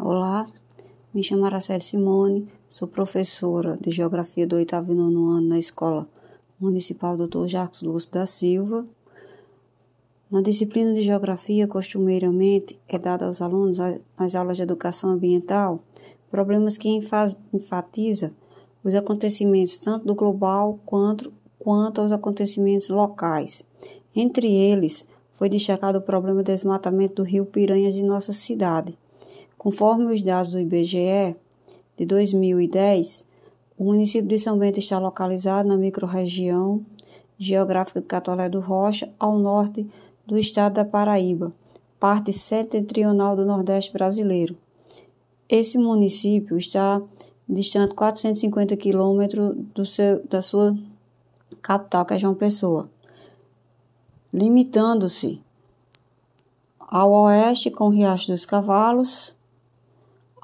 Olá, me chamo Araceli Simone, sou professora de Geografia do oitavo e nono ano na Escola Municipal Dr. Jacques Lúcio da Silva. Na disciplina de Geografia, costumeiramente, é dada aos alunos, nas aulas de Educação Ambiental, problemas que enfatiza os acontecimentos tanto do global quanto, quanto aos acontecimentos locais. Entre eles, foi destacado o problema do desmatamento do rio Piranhas de nossa cidade Conforme os dados do IBGE de 2010, o município de São Bento está localizado na microrregião geográfica de Catolé do Rocha, ao norte do estado da Paraíba, parte setentrional do Nordeste brasileiro. Esse município está distante 450 quilômetros da sua capital, que é João Pessoa, limitando-se ao oeste com o Riacho dos Cavalos,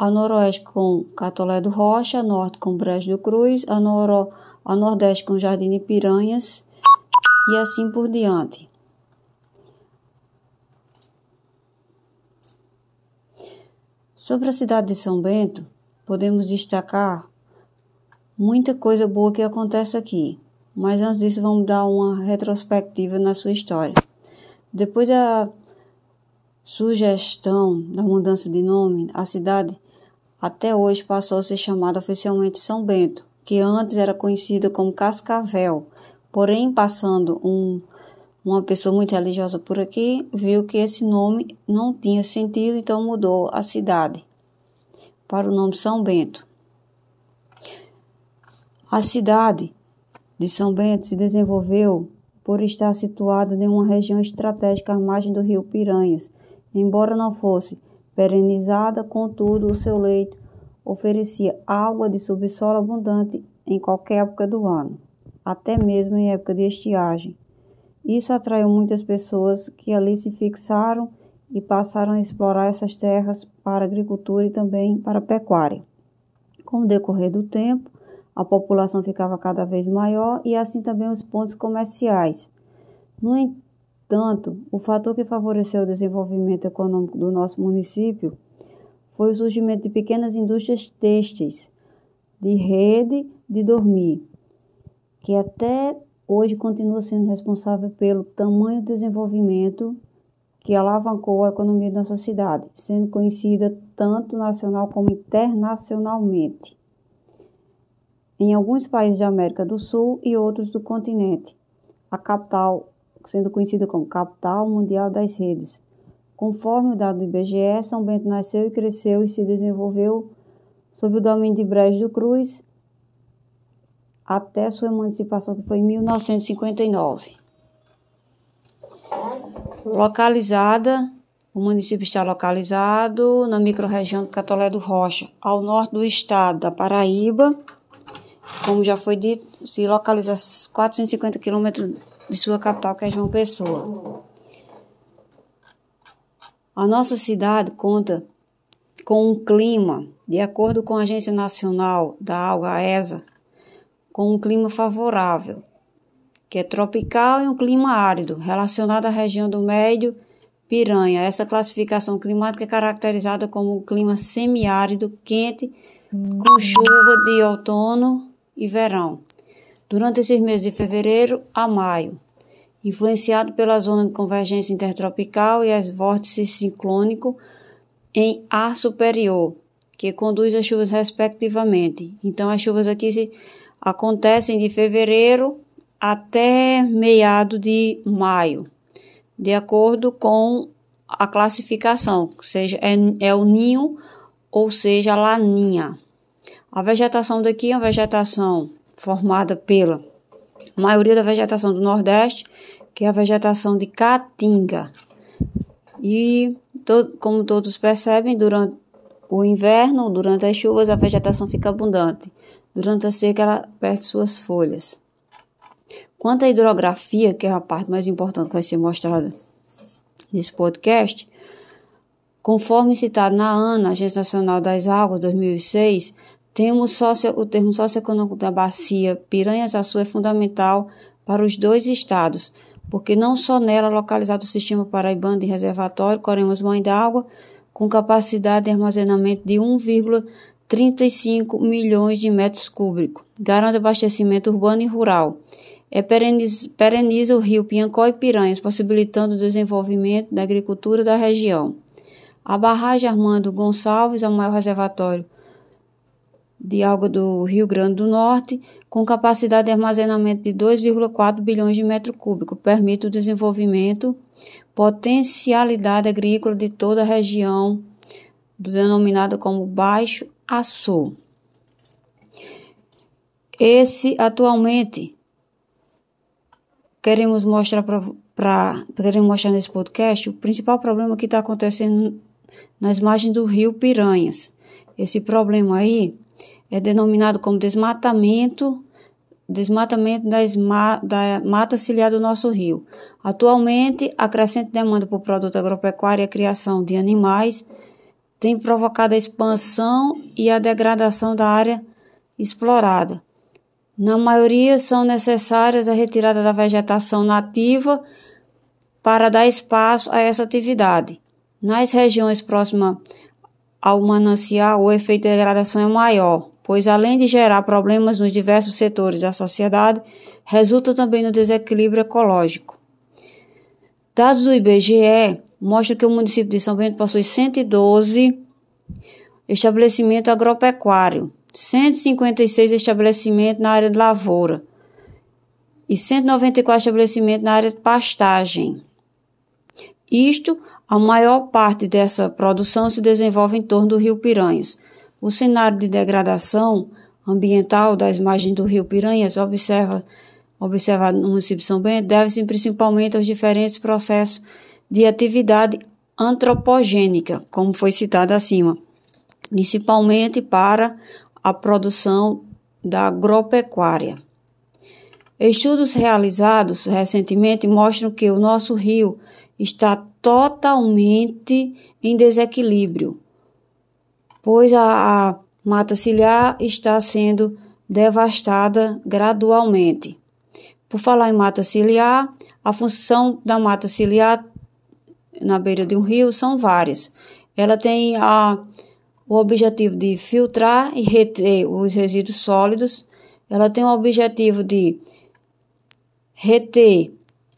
a noroeste com Catolé do Rocha, a norte com Brejo do Cruz, a, noro, a nordeste com Jardim de Piranhas e assim por diante. Sobre a cidade de São Bento, podemos destacar muita coisa boa que acontece aqui, mas antes disso vamos dar uma retrospectiva na sua história. Depois da sugestão da mudança de nome, a cidade até hoje passou a ser chamada oficialmente São Bento, que antes era conhecida como Cascavel. Porém, passando um, uma pessoa muito religiosa por aqui, viu que esse nome não tinha sentido, então mudou a cidade para o nome São Bento. A cidade de São Bento se desenvolveu por estar situada em uma região estratégica à margem do rio Piranhas, embora não fosse perenizada, contudo, o seu leito oferecia água de subsolo abundante em qualquer época do ano, até mesmo em época de estiagem. Isso atraiu muitas pessoas que ali se fixaram e passaram a explorar essas terras para agricultura e também para pecuária. Com o decorrer do tempo, a população ficava cada vez maior e assim também os pontos comerciais. No entanto, o fator que favoreceu o desenvolvimento econômico do nosso município foi o surgimento de pequenas indústrias têxteis de rede de dormir, que até hoje continua sendo responsável pelo tamanho desenvolvimento que alavancou a economia da nossa cidade, sendo conhecida tanto nacional como internacionalmente em alguns países da América do Sul e outros do continente. A capital sendo conhecida como capital mundial das redes. Conforme o dado do IBGE, São Bento nasceu e cresceu e se desenvolveu sob o domínio de Brejo do Cruz até sua emancipação, que foi em 1959. Localizada, o município está localizado na microrregião do Catolé do Rocha, ao norte do estado da Paraíba. Como já foi dito, se localiza a 450 quilômetros de sua capital, que é João Pessoa. A nossa cidade conta com um clima, de acordo com a Agência Nacional da Água, ESA, com um clima favorável, que é tropical e um clima árido, relacionado à região do Médio Piranha. Essa classificação climática é caracterizada como um clima semiárido, quente, com chuva de outono e verão durante esses meses de fevereiro a maio, influenciado pela zona de convergência intertropical e as vórtices ciclônico em ar superior, que conduz as chuvas respectivamente. Então, as chuvas aqui se, acontecem de fevereiro até meado de maio, de acordo com a classificação, seja é, é o ninho ou seja a laninha. A vegetação daqui é uma vegetação formada pela maioria da vegetação do Nordeste, que é a vegetação de caatinga. E, to como todos percebem, durante o inverno, durante as chuvas, a vegetação fica abundante. Durante a seca, ela perde suas folhas. Quanto à hidrografia, que é a parte mais importante que vai ser mostrada nesse podcast, conforme citado na ANA, Agência Nacional das Águas, 2006, temos socio, o termo socioeconômico da bacia Piranhas-Açu é fundamental para os dois estados, porque não só nela é localizado o sistema paraibano de reservatório Coremas Mãe d'Água, com capacidade de armazenamento de 1,35 milhões de metros cúbicos. Garante abastecimento urbano e rural. É pereniza, pereniza o rio Piancó e Piranhas, possibilitando o desenvolvimento da agricultura da região. A barragem Armando Gonçalves é o maior reservatório de água do Rio Grande do Norte, com capacidade de armazenamento de 2,4 bilhões de metros cúbicos, permite o desenvolvimento, potencialidade agrícola de toda a região, denominada como Baixo Açu. Esse atualmente queremos mostrar para queremos mostrar nesse podcast o principal problema que está acontecendo nas margens do rio Piranhas. Esse problema aí é denominado como desmatamento, desmatamento das ma, da mata ciliar do nosso rio. Atualmente, a crescente demanda por produto agropecuário e a criação de animais tem provocado a expansão e a degradação da área explorada. Na maioria, são necessárias a retirada da vegetação nativa para dar espaço a essa atividade. Nas regiões próximas ao manancial, o efeito de degradação é maior, pois além de gerar problemas nos diversos setores da sociedade, resulta também no desequilíbrio ecológico. Dados do IBGE mostram que o município de São Bento possui 112 estabelecimentos agropecuários, 156 estabelecimentos na área de lavoura e 194 estabelecimentos na área de pastagem. Isto, a maior parte dessa produção se desenvolve em torno do rio Piranhas, o cenário de degradação ambiental das margens do rio Piranhas, observa, observado no município de São Bento, deve-se principalmente aos diferentes processos de atividade antropogênica, como foi citado acima, principalmente para a produção da agropecuária. Estudos realizados recentemente mostram que o nosso rio está totalmente em desequilíbrio, pois a, a mata ciliar está sendo devastada gradualmente. Por falar em mata ciliar, a função da mata ciliar na beira de um rio são várias. Ela tem a, o objetivo de filtrar e reter os resíduos sólidos. Ela tem o objetivo de reter,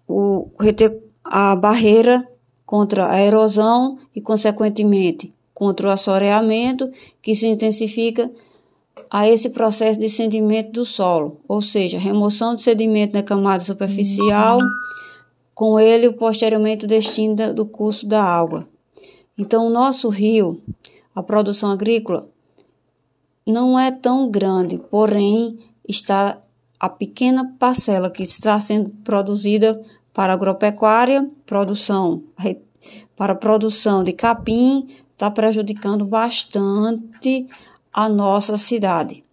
o, reter a barreira contra a erosão e, consequentemente, contra o assoreamento, que se intensifica a esse processo de sedimento do solo, ou seja, remoção de sedimento na camada superficial, com ele posteriormente o destino do curso da água. Então, o nosso rio, a produção agrícola, não é tão grande, porém está a pequena parcela que está sendo produzida para agropecuária, produção para produção de capim, está prejudicando bastante a nossa cidade,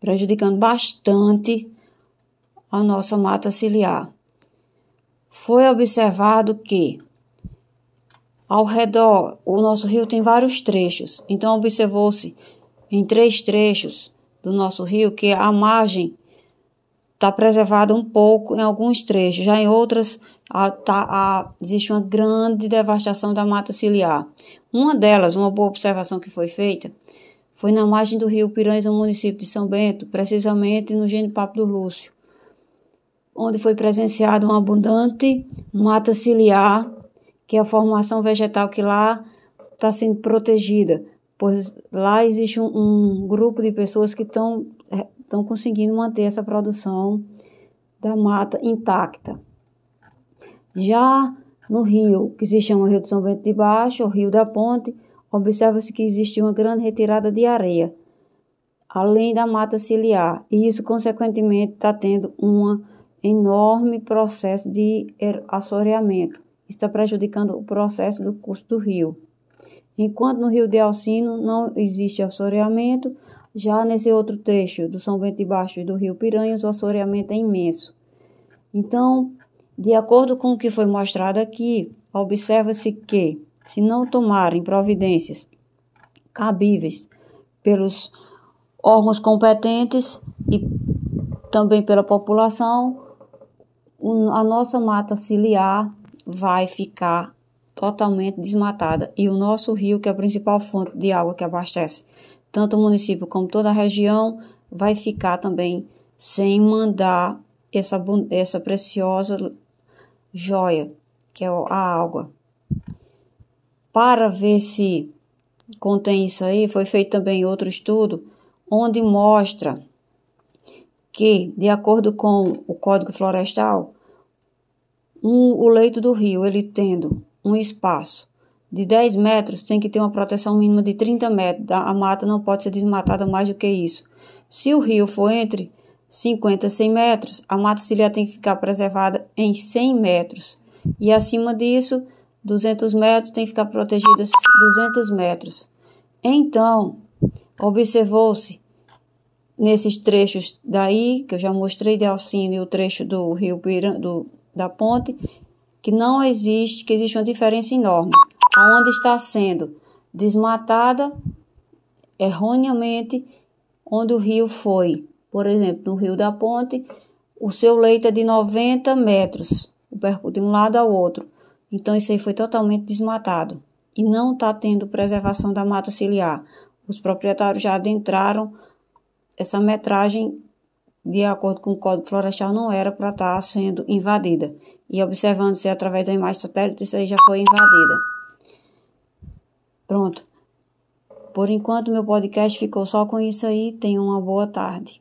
prejudicando bastante a nossa mata ciliar. Foi observado que ao redor, o nosso rio tem vários trechos, então observou-se em três trechos do nosso rio que a margem está preservada um pouco em alguns trechos, já em outras a, tá, a, existe uma grande devastação da mata ciliar. Uma delas, uma boa observação que foi feita, foi na margem do rio Piranhas, no município de São Bento, precisamente no Gênio-Papo do Lúcio, onde foi presenciada uma abundante mata ciliar, que é a formação vegetal que lá está sendo protegida, pois lá existe um, um grupo de pessoas que estão estão conseguindo manter essa produção da mata intacta. Já no rio, que se chama Rio de São Bento de Baixo, ou Rio da Ponte, observa-se que existe uma grande retirada de areia, além da mata ciliar, e isso, consequentemente, está tendo um enorme processo de er-, assoreamento. Está prejudicando o processo do curso do rio. Enquanto no rio de Alcino não existe assoreamento, já nesse outro trecho do São Bento de Baixo e do Rio Piranhas, o assoreamento é imenso. Então, de acordo com o que foi mostrado aqui, observa-se que, se não tomarem providências cabíveis pelos órgãos competentes e também pela população, a nossa mata ciliar vai ficar totalmente desmatada e o nosso rio, que é a principal fonte de água que abastece tanto o município como toda a região, vai ficar também sem mandar essa, essa preciosa joia, que é a água. Para ver se contém isso aí, foi feito também outro estudo onde mostra que, de acordo com o Código Florestal, um, o leito do rio, ele tendo um espaço de 10 metros, tem que ter uma proteção mínima de 30 metros. A mata não pode ser desmatada mais do que isso. Se o rio for entre 50 e 100 metros, a mata ciliar tem que ficar preservada em 100 metros. E acima disso, 200 metros tem que ficar protegida 200 metros. Então, observou-se nesses trechos daí, que eu já mostrei de Alcino e o trecho do rio do, da ponte, que não existe, que existe uma diferença enorme. Onde está sendo desmatada erroneamente, onde o rio foi, por exemplo, no Rio da Ponte, o seu leito é de 90 metros, de um lado ao outro. Então, isso aí foi totalmente desmatado e não está tendo preservação da mata ciliar. Os proprietários já adentraram essa metragem, de acordo com o Código Florestal, não era para estar tá sendo invadida. E observando-se através da imagem satélite, isso aí já foi invadida. Pronto. Por enquanto, meu podcast ficou só com isso aí. Tenha uma boa tarde.